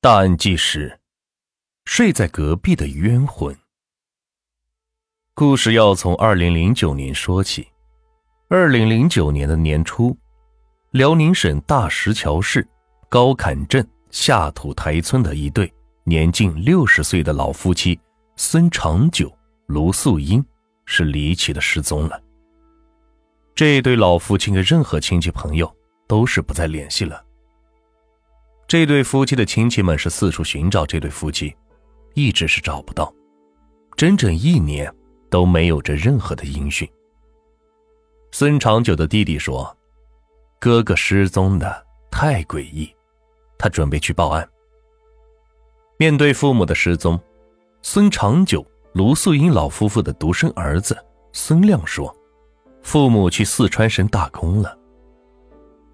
大案纪实：睡在隔壁的冤魂。故事要从二零零九年说起。二零零九年的年初，辽宁省大石桥市高坎镇下土台村的一对年近六十岁的老夫妻孙长久、卢素英是离奇的失踪了。这对老夫妻跟任何亲戚朋友都是不再联系了。这对夫妻的亲戚们是四处寻找这对夫妻，一直是找不到，整整一年都没有着任何的音讯。孙长久的弟弟说：“哥哥失踪的太诡异，他准备去报案。”面对父母的失踪，孙长久、卢素英老夫妇的独生儿子孙亮说：“父母去四川省打工了。”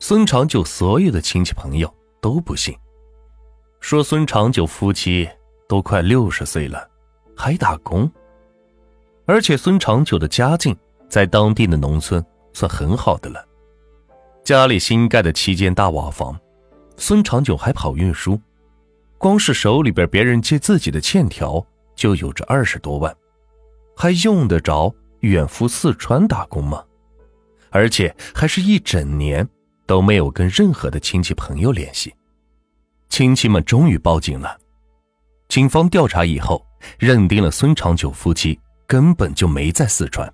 孙长久所有的亲戚朋友。都不信，说孙长久夫妻都快六十岁了，还打工。而且孙长久的家境在当地的农村算很好的了，家里新盖的七间大瓦房，孙长久还跑运输，光是手里边别人借自己的欠条就有着二十多万，还用得着远赴四川打工吗？而且还是一整年。都没有跟任何的亲戚朋友联系，亲戚们终于报警了。警方调查以后，认定了孙长久夫妻根本就没在四川。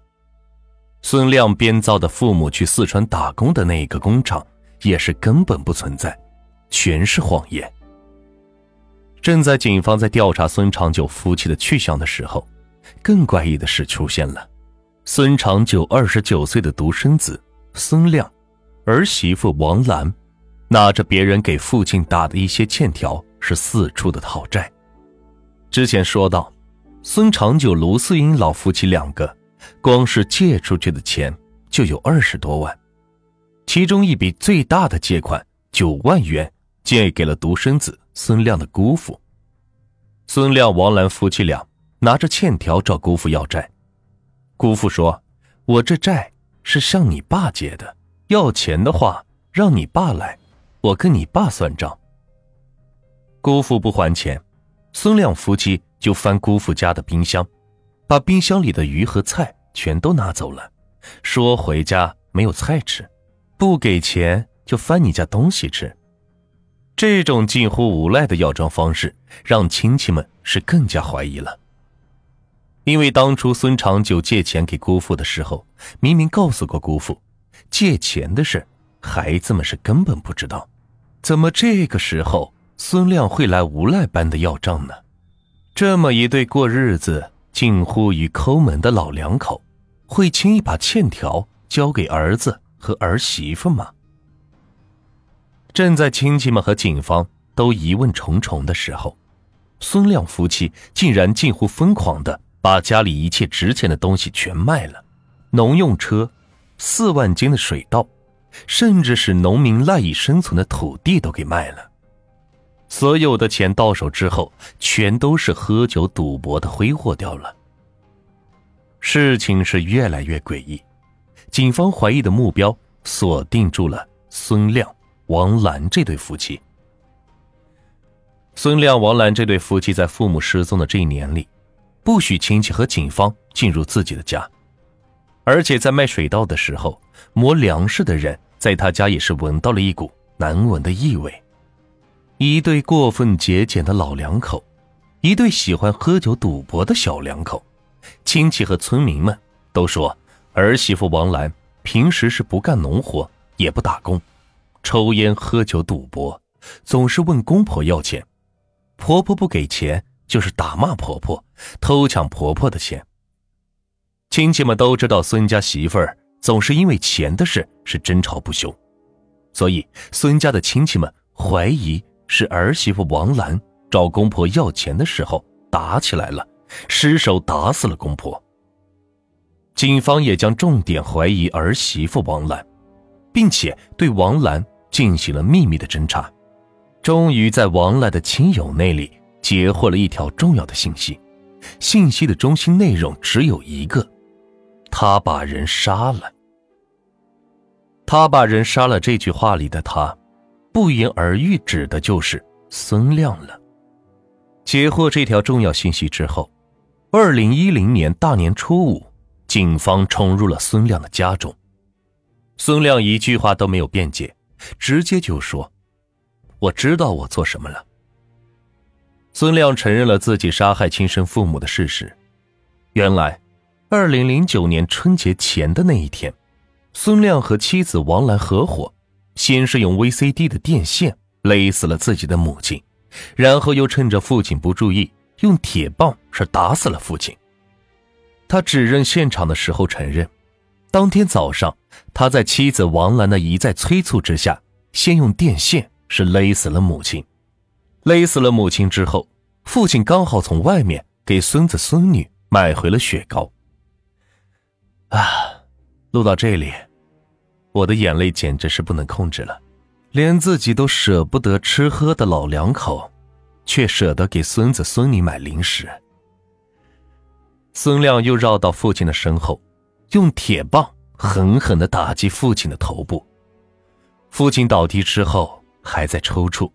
孙亮编造的父母去四川打工的那一个工厂也是根本不存在，全是谎言。正在警方在调查孙长久夫妻的去向的时候，更怪异的事出现了：孙长久二十九岁的独生子孙亮。儿媳妇王兰拿着别人给父亲打的一些欠条，是四处的讨债。之前说到，孙长久、卢四英老夫妻两个，光是借出去的钱就有二十多万，其中一笔最大的借款九万元借给了独生子孙亮的姑父。孙亮、王兰夫妻俩拿着欠条找姑父要债，姑父说：“我这债是向你爸借的。”要钱的话，让你爸来，我跟你爸算账。姑父不还钱，孙亮夫妻就翻姑父家的冰箱，把冰箱里的鱼和菜全都拿走了，说回家没有菜吃，不给钱就翻你家东西吃。这种近乎无赖的要账方式，让亲戚们是更加怀疑了。因为当初孙长久借钱给姑父的时候，明明告诉过姑父。借钱的事，孩子们是根本不知道。怎么这个时候孙亮会来无赖般的要账呢？这么一对过日子近乎于抠门的老两口，会轻易把欠条交给儿子和儿媳妇吗？正在亲戚们和警方都疑问重重的时候，孙亮夫妻竟然近乎疯狂的把家里一切值钱的东西全卖了，农用车。四万斤的水稻，甚至是农民赖以生存的土地都给卖了。所有的钱到手之后，全都是喝酒赌博的挥霍掉了。事情是越来越诡异，警方怀疑的目标锁定住了孙亮、王兰这对夫妻。孙亮、王兰这对夫妻在父母失踪的这一年里，不许亲戚和警方进入自己的家。而且在卖水稻的时候，磨粮食的人在他家也是闻到了一股难闻的异味。一对过分节俭的老两口，一对喜欢喝酒赌博的小两口，亲戚和村民们都说，儿媳妇王兰平时是不干农活，也不打工，抽烟喝酒赌博，总是问公婆要钱，婆婆不给钱就是打骂婆婆，偷抢婆婆的钱。亲戚们都知道孙家媳妇儿总是因为钱的事是争吵不休，所以孙家的亲戚们怀疑是儿媳妇王兰找公婆要钱的时候打起来了，失手打死了公婆。警方也将重点怀疑儿媳妇王兰，并且对王兰进行了秘密的侦查，终于在王兰的亲友那里截获了一条重要的信息，信息的中心内容只有一个。他把人杀了。他把人杀了。这句话里的“他”，不言而喻，指的就是孙亮了。截获这条重要信息之后，二零一零年大年初五，警方冲入了孙亮的家中。孙亮一句话都没有辩解，直接就说：“我知道我做什么了。”孙亮承认了自己杀害亲生父母的事实。原来，二零零九年春节前的那一天，孙亮和妻子王兰合伙，先是用 VCD 的电线勒死了自己的母亲，然后又趁着父亲不注意，用铁棒是打死了父亲。他指认现场的时候承认，当天早上他在妻子王兰的一再催促之下，先用电线是勒死了母亲。勒死了母亲之后，父亲刚好从外面给孙子孙女。买回了雪糕。啊，录到这里，我的眼泪简直是不能控制了，连自己都舍不得吃喝的老两口，却舍得给孙子孙女买零食。孙亮又绕到父亲的身后，用铁棒狠狠的打击父亲的头部。父亲倒地之后还在抽搐。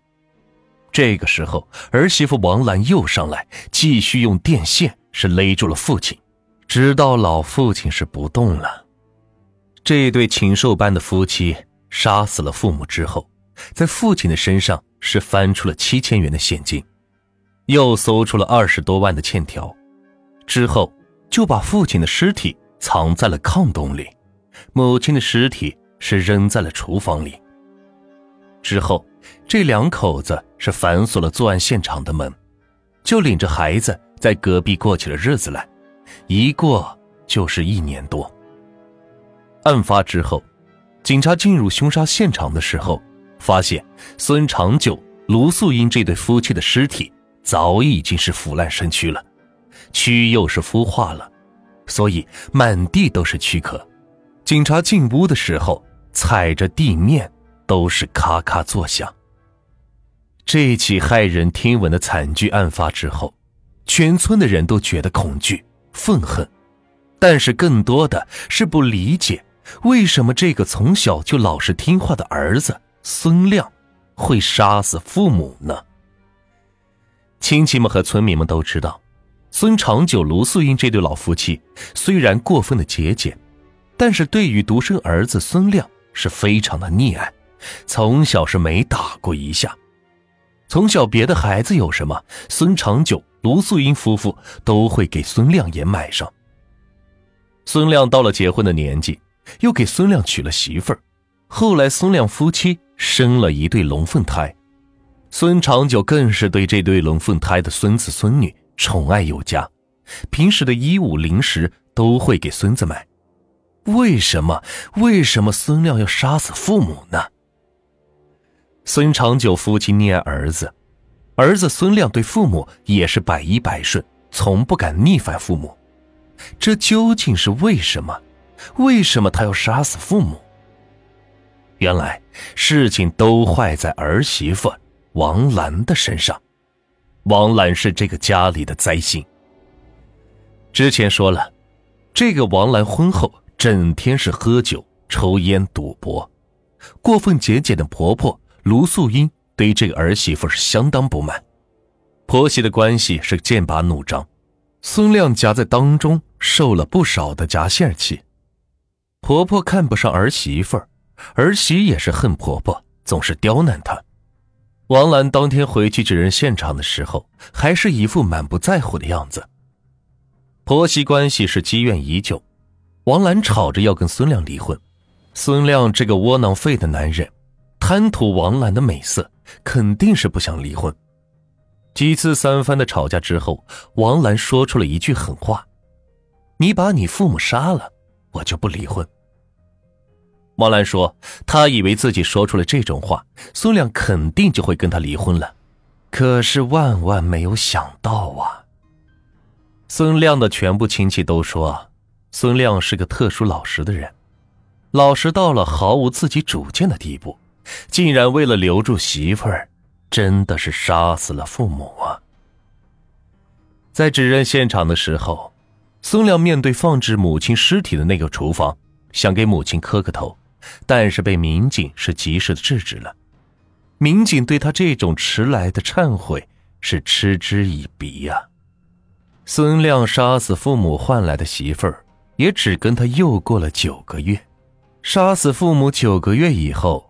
这个时候，儿媳妇王兰又上来，继续用电线。是勒住了父亲，直到老父亲是不动了。这对禽兽般的夫妻杀死了父母之后，在父亲的身上是翻出了七千元的现金，又搜出了二十多万的欠条，之后就把父亲的尸体藏在了炕洞里，母亲的尸体是扔在了厨房里。之后，这两口子是反锁了作案现场的门，就领着孩子。在隔壁过起了日子来，一过就是一年多。案发之后，警察进入凶杀现场的时候，发现孙长久、卢素英这对夫妻的尸体早已经是腐烂身躯了，蛆又是孵化了，所以满地都是躯壳。警察进屋的时候，踩着地面都是咔咔作响。这起骇人听闻的惨剧案发之后。全村的人都觉得恐惧、愤恨，但是更多的是不理解，为什么这个从小就老实听话的儿子孙亮会杀死父母呢？亲戚们和村民们都知道，孙长久、卢素英这对老夫妻虽然过分的节俭，但是对于独生儿子孙亮是非常的溺爱，从小是没打过一下。从小别的孩子有什么，孙长久。卢素英夫妇都会给孙亮也买上。孙亮到了结婚的年纪，又给孙亮娶了媳妇儿。后来孙亮夫妻生了一对龙凤胎，孙长久更是对这对龙凤胎的孙子孙女宠爱有加，平时的衣物零食都会给孙子买。为什么？为什么孙亮要杀死父母呢？孙长久夫妻溺爱儿子。儿子孙亮对父母也是百依百顺，从不敢逆反父母。这究竟是为什么？为什么他要杀死父母？原来事情都坏在儿媳妇王兰的身上。王兰是这个家里的灾星。之前说了，这个王兰婚后整天是喝酒、抽烟、赌博，过分节俭的婆婆卢素英。对于这个儿媳妇是相当不满，婆媳的关系是剑拔弩张，孙亮夹在当中受了不少的夹线气。婆婆看不上儿媳妇儿，儿媳也是恨婆婆，总是刁难她。王兰当天回去指认现场的时候，还是一副满不在乎的样子。婆媳关系是积怨已久，王兰吵着要跟孙亮离婚，孙亮这个窝囊废的男人，贪图王兰的美色。肯定是不想离婚。几次三番的吵架之后，王兰说出了一句狠话：“你把你父母杀了，我就不离婚。”王兰说：“她以为自己说出了这种话，孙亮肯定就会跟她离婚了。可是万万没有想到啊！孙亮的全部亲戚都说，孙亮是个特殊老实的人，老实到了毫无自己主见的地步。”竟然为了留住媳妇儿，真的是杀死了父母啊！在指认现场的时候，孙亮面对放置母亲尸体的那个厨房，想给母亲磕个头，但是被民警是及时的制止了。民警对他这种迟来的忏悔是嗤之以鼻呀。孙亮杀死父母换来的媳妇儿，也只跟他又过了九个月。杀死父母九个月以后，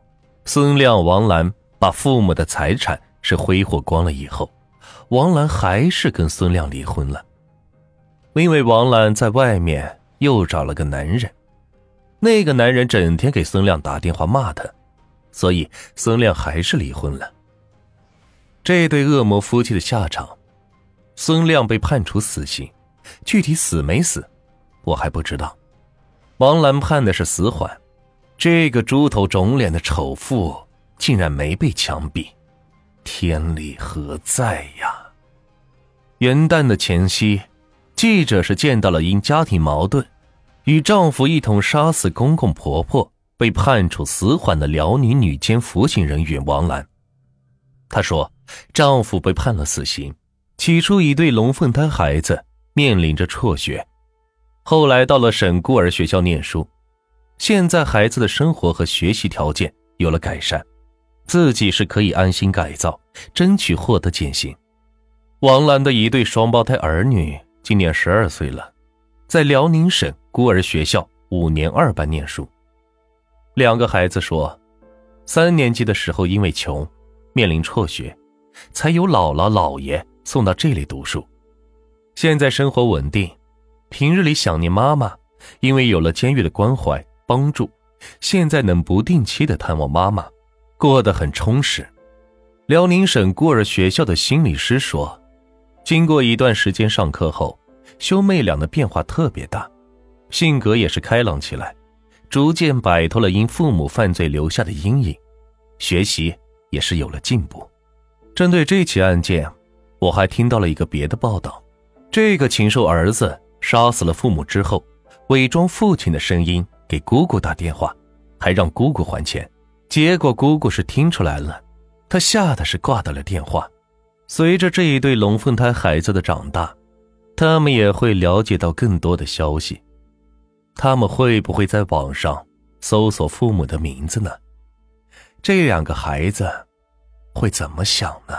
孙亮、王兰把父母的财产是挥霍光了以后，王兰还是跟孙亮离婚了，因为王兰在外面又找了个男人。那个男人整天给孙亮打电话骂他，所以孙亮还是离婚了。这对恶魔夫妻的下场，孙亮被判处死刑，具体死没死，我还不知道。王兰判的是死缓，这个猪头肿脸的丑妇竟然没被枪毙，天理何在呀？元旦的前夕，记者是见到了因家庭矛盾。与丈夫一同杀死公公婆婆，被判处死缓的辽宁女监服刑人员王兰。她说，丈夫被判了死刑，起初一对龙凤胎孩子面临着辍学，后来到了省孤儿学校念书，现在孩子的生活和学习条件有了改善，自己是可以安心改造，争取获得减刑。王兰的一对双胞胎儿女今年十二岁了。在辽宁省孤儿学校五年二班念书，两个孩子说，三年级的时候因为穷，面临辍学，才由姥姥姥爷送到这里读书。现在生活稳定，平日里想念妈妈，因为有了监狱的关怀帮助，现在能不定期的探望妈妈，过得很充实。辽宁省孤儿学校的心理师说，经过一段时间上课后。兄妹俩的变化特别大，性格也是开朗起来，逐渐摆脱了因父母犯罪留下的阴影，学习也是有了进步。针对这起案件，我还听到了一个别的报道：这个禽兽儿子杀死了父母之后，伪装父亲的声音给姑姑打电话，还让姑姑还钱。结果姑姑是听出来了，她吓得是挂断了电话。随着这一对龙凤胎孩子的长大。他们也会了解到更多的消息，他们会不会在网上搜索父母的名字呢？这两个孩子会怎么想呢？